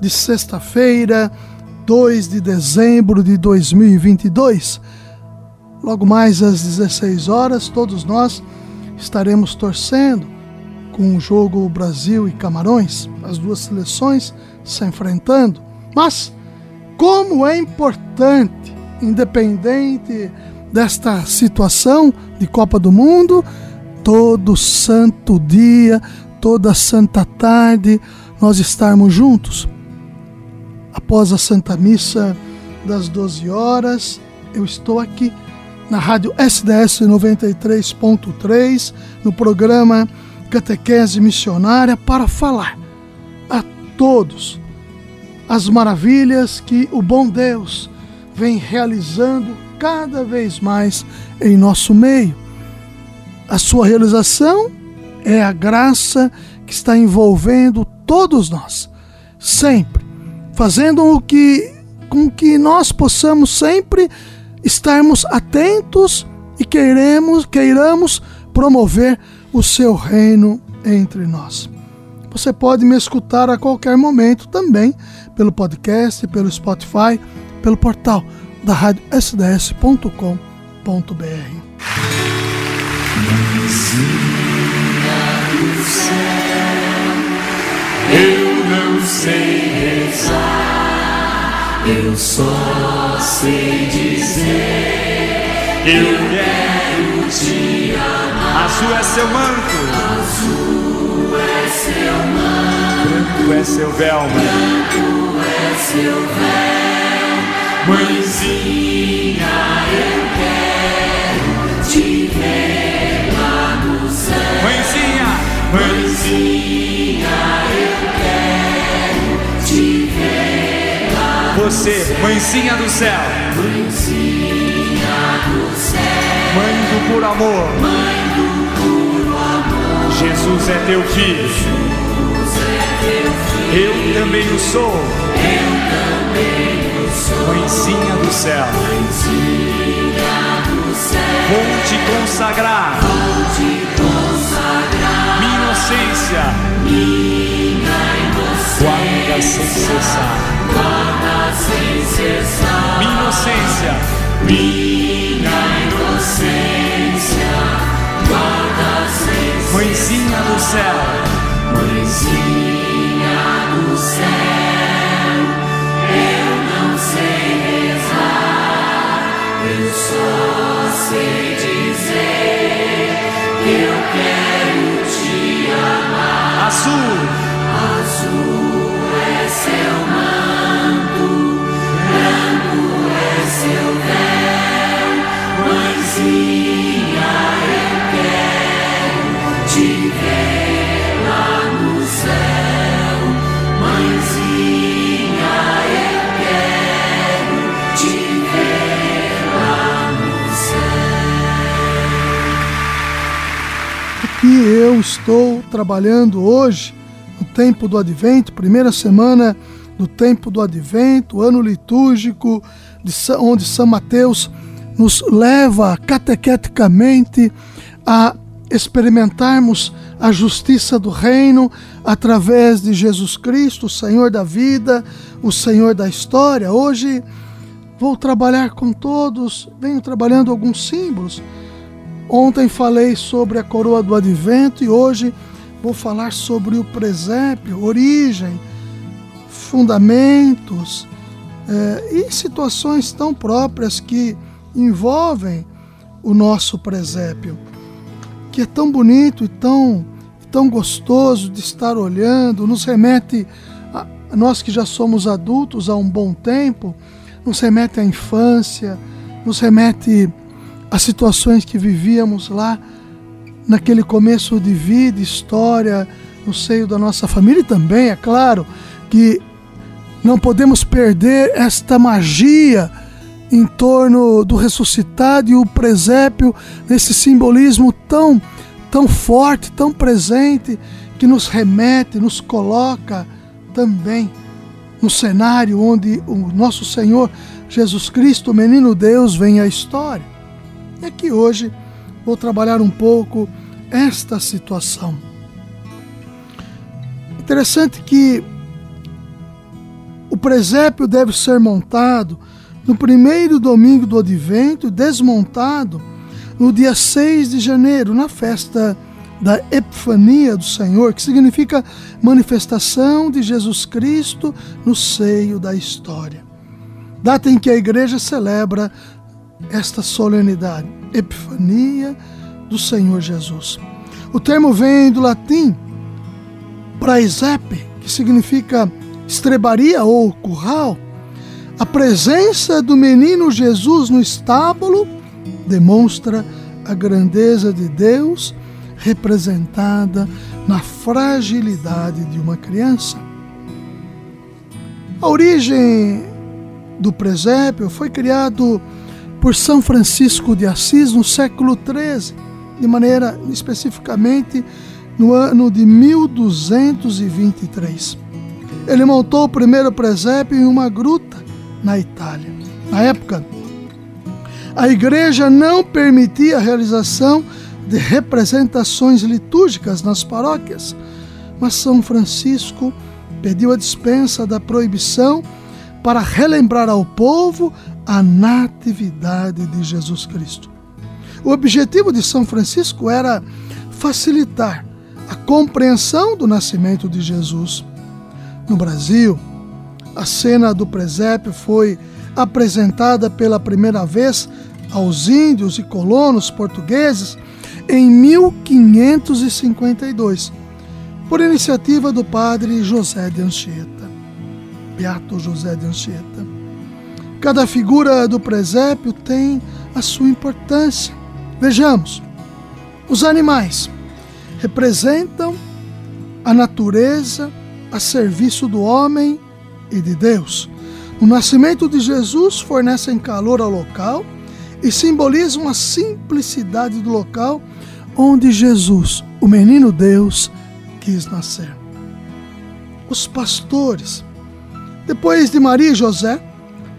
de sexta-feira, 2 de dezembro de 2022. Logo mais às 16 horas, todos nós estaremos torcendo com o jogo Brasil e Camarões, as duas seleções se enfrentando. Mas como é importante, independente desta situação de Copa do Mundo, todo santo dia, toda santa tarde, nós estarmos juntos após a Santa Missa das 12 horas, eu estou aqui na rádio SDS 93.3, no programa Catequese Missionária, para falar a todos as maravilhas que o bom Deus vem realizando cada vez mais em nosso meio. A sua realização é a graça que está envolvendo todos nós, sempre fazendo o que com que nós possamos sempre estarmos atentos e queremos, queiramos promover o seu reino entre nós. Você pode me escutar a qualquer momento também pelo podcast, pelo Spotify, pelo portal da rádio sds.com.br. Eu sei rezar, eu só sei dizer. Eu quero te amar. Azul é seu manto, Azul é seu manto, branco é seu véu, branco é seu véu. Mãezinha, você, mãezinha do céu, Mãezinha do céu, mãe do puro amor. mãe do puro amor, Jesus é teu filho, Jesus é teu filho, eu também o sou. eu também o sou. Mãezinha do céu, Mãezinha do céu, vou te consagrar vou te consagrar minha inocência, minha inocência, guarda sem cessar. Inocência, minha inocência, guarda sem mãezinha do céu, Mãezinha do céu, eu não sei rezar, eu só sei dizer trabalhando hoje, no tempo do Advento, primeira semana do tempo do Advento, ano litúrgico, onde São Mateus nos leva catequeticamente a experimentarmos a justiça do reino através de Jesus Cristo, o Senhor da vida, o Senhor da história. Hoje vou trabalhar com todos, venho trabalhando alguns símbolos Ontem falei sobre a coroa do advento e hoje vou falar sobre o presépio, origem, fundamentos eh, e situações tão próprias que envolvem o nosso presépio, que é tão bonito e tão, tão gostoso de estar olhando, nos remete, a, nós que já somos adultos há um bom tempo, nos remete à infância, nos remete as situações que vivíamos lá naquele começo de vida, história, no seio da nossa família e também, é claro, que Não podemos perder esta magia em torno do ressuscitado e o presépio, nesse simbolismo tão, tão forte, tão presente, que nos remete, nos coloca também no cenário onde o nosso Senhor Jesus Cristo, o menino Deus, vem à história. E aqui hoje vou trabalhar um pouco esta situação. Interessante que o presépio deve ser montado no primeiro domingo do advento, desmontado no dia 6 de janeiro, na festa da Epifania do Senhor, que significa manifestação de Jesus Cristo no seio da história. Data em que a igreja celebra esta solenidade, Epifania do Senhor Jesus. O termo vem do latim praesepe, que significa estrebaria ou curral. A presença do menino Jesus no estábulo demonstra a grandeza de Deus representada na fragilidade de uma criança. A origem do presépio foi criado por São Francisco de Assis no século XIII, de maneira especificamente no ano de 1223. Ele montou o primeiro presépio em uma gruta na Itália. Na época, a igreja não permitia a realização de representações litúrgicas nas paróquias, mas São Francisco pediu a dispensa da proibição para relembrar ao povo a natividade de Jesus Cristo. O objetivo de São Francisco era facilitar a compreensão do nascimento de Jesus. No Brasil, a cena do presépio foi apresentada pela primeira vez aos índios e colonos portugueses em 1552, por iniciativa do padre José de Anchieta. Beato José de Anchieta. Cada figura do presépio tem a sua importância. Vejamos, os animais representam a natureza a serviço do homem e de Deus. O nascimento de Jesus fornecem calor ao local e simbolizam a simplicidade do local onde Jesus, o menino Deus, quis nascer. Os pastores. Depois de Maria e José,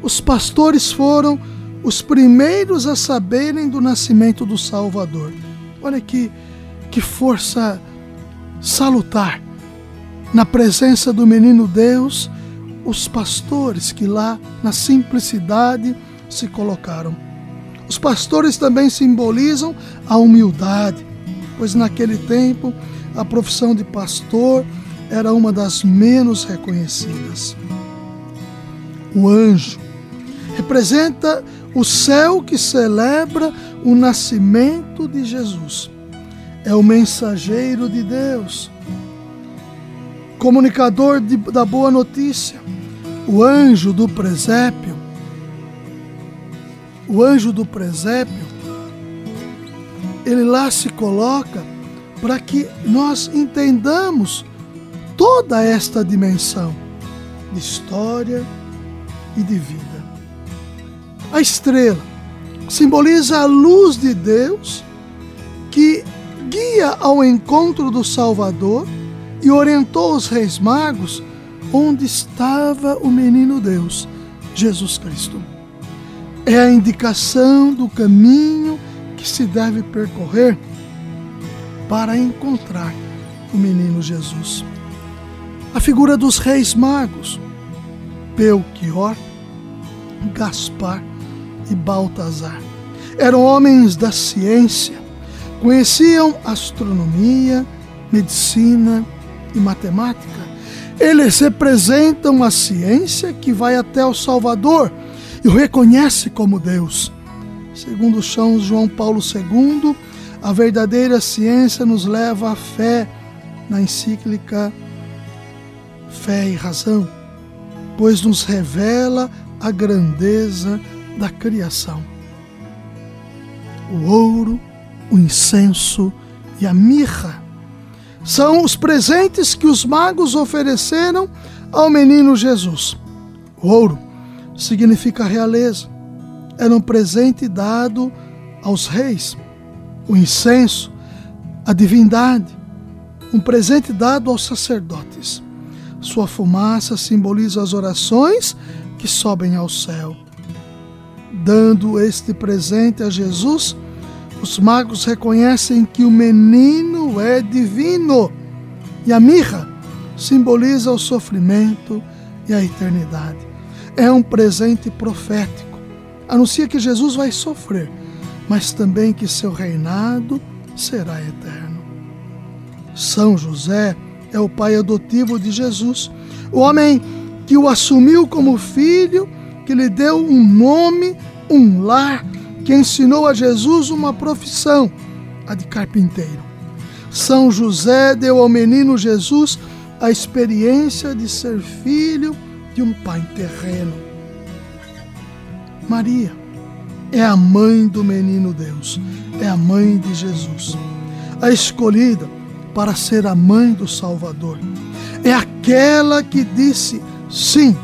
os pastores foram os primeiros a saberem do nascimento do Salvador. Olha que, que força salutar na presença do menino Deus, os pastores que lá, na simplicidade, se colocaram. Os pastores também simbolizam a humildade, pois naquele tempo a profissão de pastor era uma das menos reconhecidas. O anjo representa o céu que celebra o nascimento de Jesus. É o mensageiro de Deus comunicador de, da boa notícia, o anjo do presépio. O anjo do presépio, ele lá se coloca para que nós entendamos toda esta dimensão de história e de vida. A estrela simboliza a luz de Deus que guia ao encontro do Salvador e orientou os reis magos onde estava o menino Deus, Jesus Cristo. É a indicação do caminho que se deve percorrer para encontrar o menino Jesus. A figura dos reis magos, Belchior, Gaspar e Baltazar, eram homens da ciência, conheciam astronomia, medicina, e matemática, eles representam a ciência que vai até o Salvador e o reconhece como Deus. Segundo São João Paulo II, a verdadeira ciência nos leva à fé na encíclica Fé e Razão, pois nos revela a grandeza da criação. O ouro, o incenso e a mirra são os presentes que os magos ofereceram ao menino Jesus. O ouro significa realeza. Era um presente dado aos reis. O incenso, a divindade. Um presente dado aos sacerdotes. Sua fumaça simboliza as orações que sobem ao céu. Dando este presente a Jesus, os magos reconhecem que o menino é divino. E a mirra simboliza o sofrimento e a eternidade. É um presente profético. Anuncia que Jesus vai sofrer, mas também que seu reinado será eterno. São José é o pai adotivo de Jesus, o homem que o assumiu como filho, que lhe deu um nome, um lar, que ensinou a Jesus uma profissão, a de carpinteiro. São José deu ao menino Jesus a experiência de ser filho de um pai terreno. Maria é a mãe do menino Deus, é a mãe de Jesus, a escolhida para ser a mãe do Salvador. É aquela que disse sim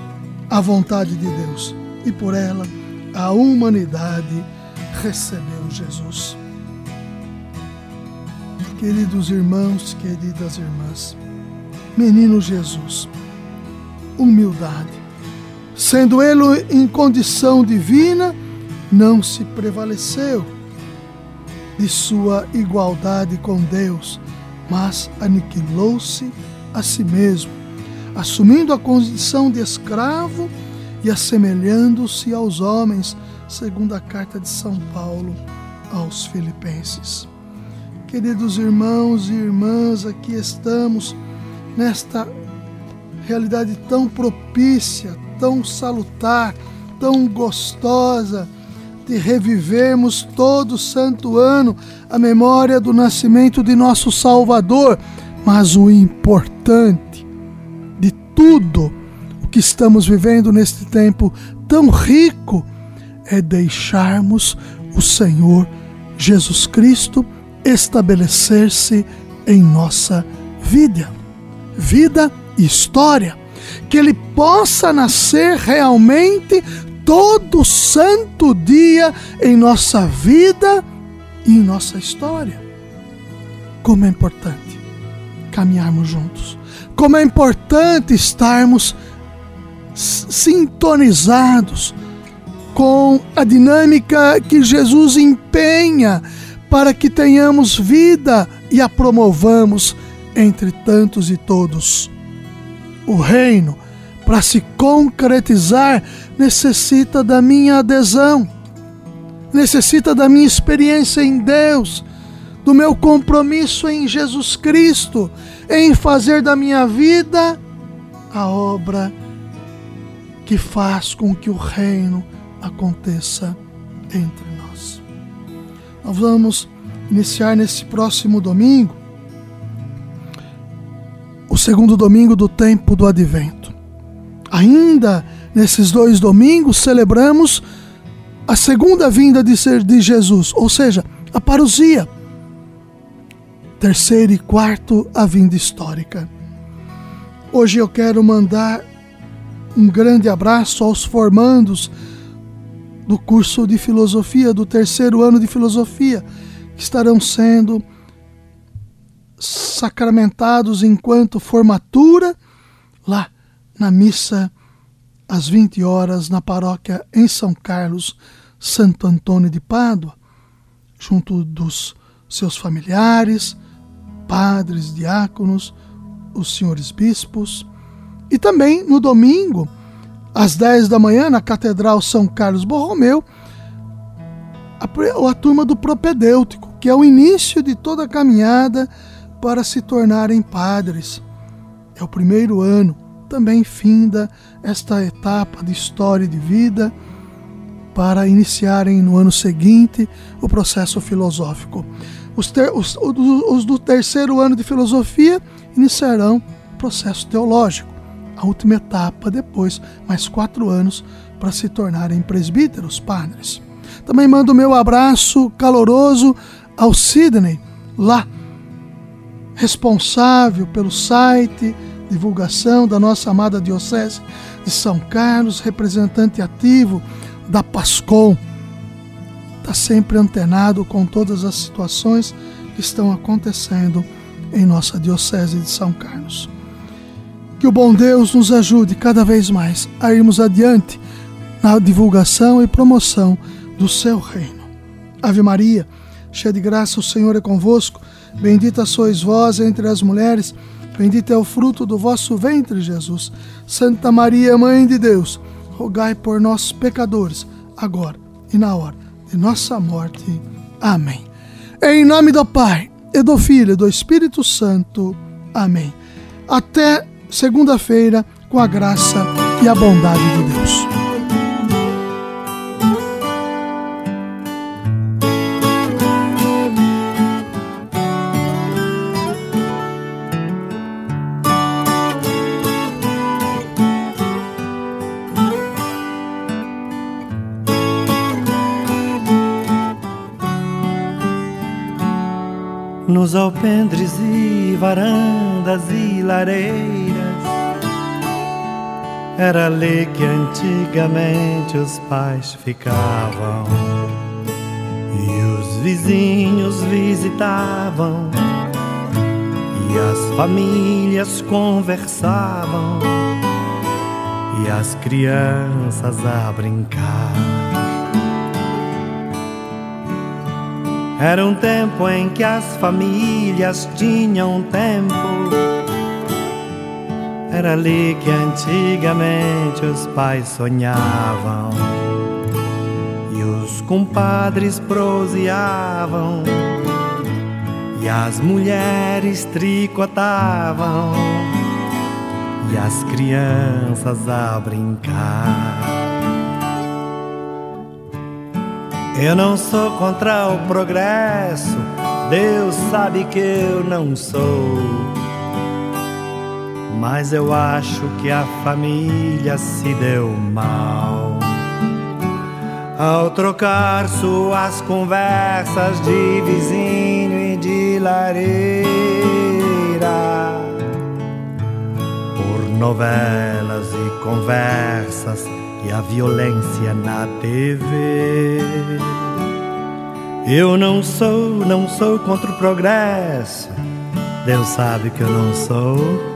à vontade de Deus e por ela a humanidade recebeu Jesus. Queridos irmãos, queridas irmãs, menino Jesus, humildade. Sendo ele em condição divina, não se prevaleceu de sua igualdade com Deus, mas aniquilou-se a si mesmo, assumindo a condição de escravo e assemelhando-se aos homens, segundo a carta de São Paulo aos Filipenses. Queridos irmãos e irmãs, aqui estamos nesta realidade tão propícia, tão salutar, tão gostosa de revivermos todo santo ano a memória do nascimento de nosso Salvador. Mas o importante de tudo que estamos vivendo neste tempo tão rico é deixarmos o Senhor Jesus Cristo estabelecer-se em nossa vida, vida e história, que ele possa nascer realmente todo santo dia em nossa vida e em nossa história. Como é importante caminharmos juntos. Como é importante estarmos sintonizados com a dinâmica que Jesus empenha para que tenhamos vida e a promovamos entre tantos e todos. O reino, para se concretizar, necessita da minha adesão, necessita da minha experiência em Deus, do meu compromisso em Jesus Cristo, em fazer da minha vida a obra que faz com que o reino aconteça entre nós. Nós vamos iniciar nesse próximo domingo o segundo domingo do tempo do advento. Ainda nesses dois domingos celebramos a segunda vinda de, ser de Jesus, ou seja, a parousia. Terceiro e quarto, a vinda histórica. Hoje eu quero mandar um grande abraço aos formandos do curso de filosofia, do terceiro ano de filosofia, que estarão sendo sacramentados enquanto formatura lá na missa às 20 horas na paróquia em São Carlos, Santo Antônio de Pádua, junto dos seus familiares, padres, diáconos, os senhores bispos. E também no domingo, às 10 da manhã, na Catedral São Carlos Borromeu, a, a turma do propedêutico, que é o início de toda a caminhada para se tornarem padres. É o primeiro ano, também finda esta etapa de história de vida para iniciarem no ano seguinte o processo filosófico. Os, ter, os, os do terceiro ano de filosofia iniciarão o processo teológico, a última etapa depois, mais quatro anos para se tornarem presbíteros, padres. Também mando meu abraço caloroso ao Sidney, lá, responsável pelo site divulgação da nossa amada Diocese de São Carlos, representante ativo da Pascom. Está sempre antenado com todas as situações que estão acontecendo em nossa Diocese de São Carlos. Que o bom Deus nos ajude cada vez mais a irmos adiante na divulgação e promoção do seu reino. Ave Maria, cheia de graça, o Senhor é convosco. Bendita sois vós entre as mulheres, bendito é o fruto do vosso ventre, Jesus. Santa Maria, Mãe de Deus, rogai por nós, pecadores, agora e na hora de nossa morte. Amém. Em nome do Pai, e do Filho e do Espírito Santo. Amém. Até segunda-feira, com a graça e a bondade de Deus. nos alpendres e varandas e lareiras. Era ali que antigamente os pais ficavam e os vizinhos visitavam e as famílias conversavam e as crianças a brincar. Era um tempo em que as famílias tinham tempo. Era ali que antigamente os pais sonhavam e os compadres proseavam e as mulheres tricotavam e as crianças a brincar. Eu não sou contra o progresso, Deus sabe que eu não sou. Mas eu acho que a família se deu mal ao trocar suas conversas de vizinho e de lareira por novelas e conversas e a violência na TV. Eu não sou, não sou contra o progresso. Deus sabe que eu não sou.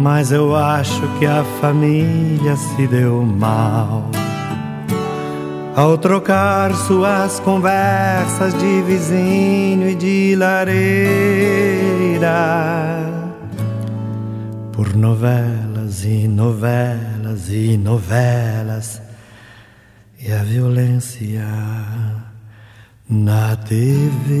Mas eu acho que a família se deu mal ao trocar suas conversas de vizinho e de lareira por novela novelas e novelas e novelas e a violência na TV.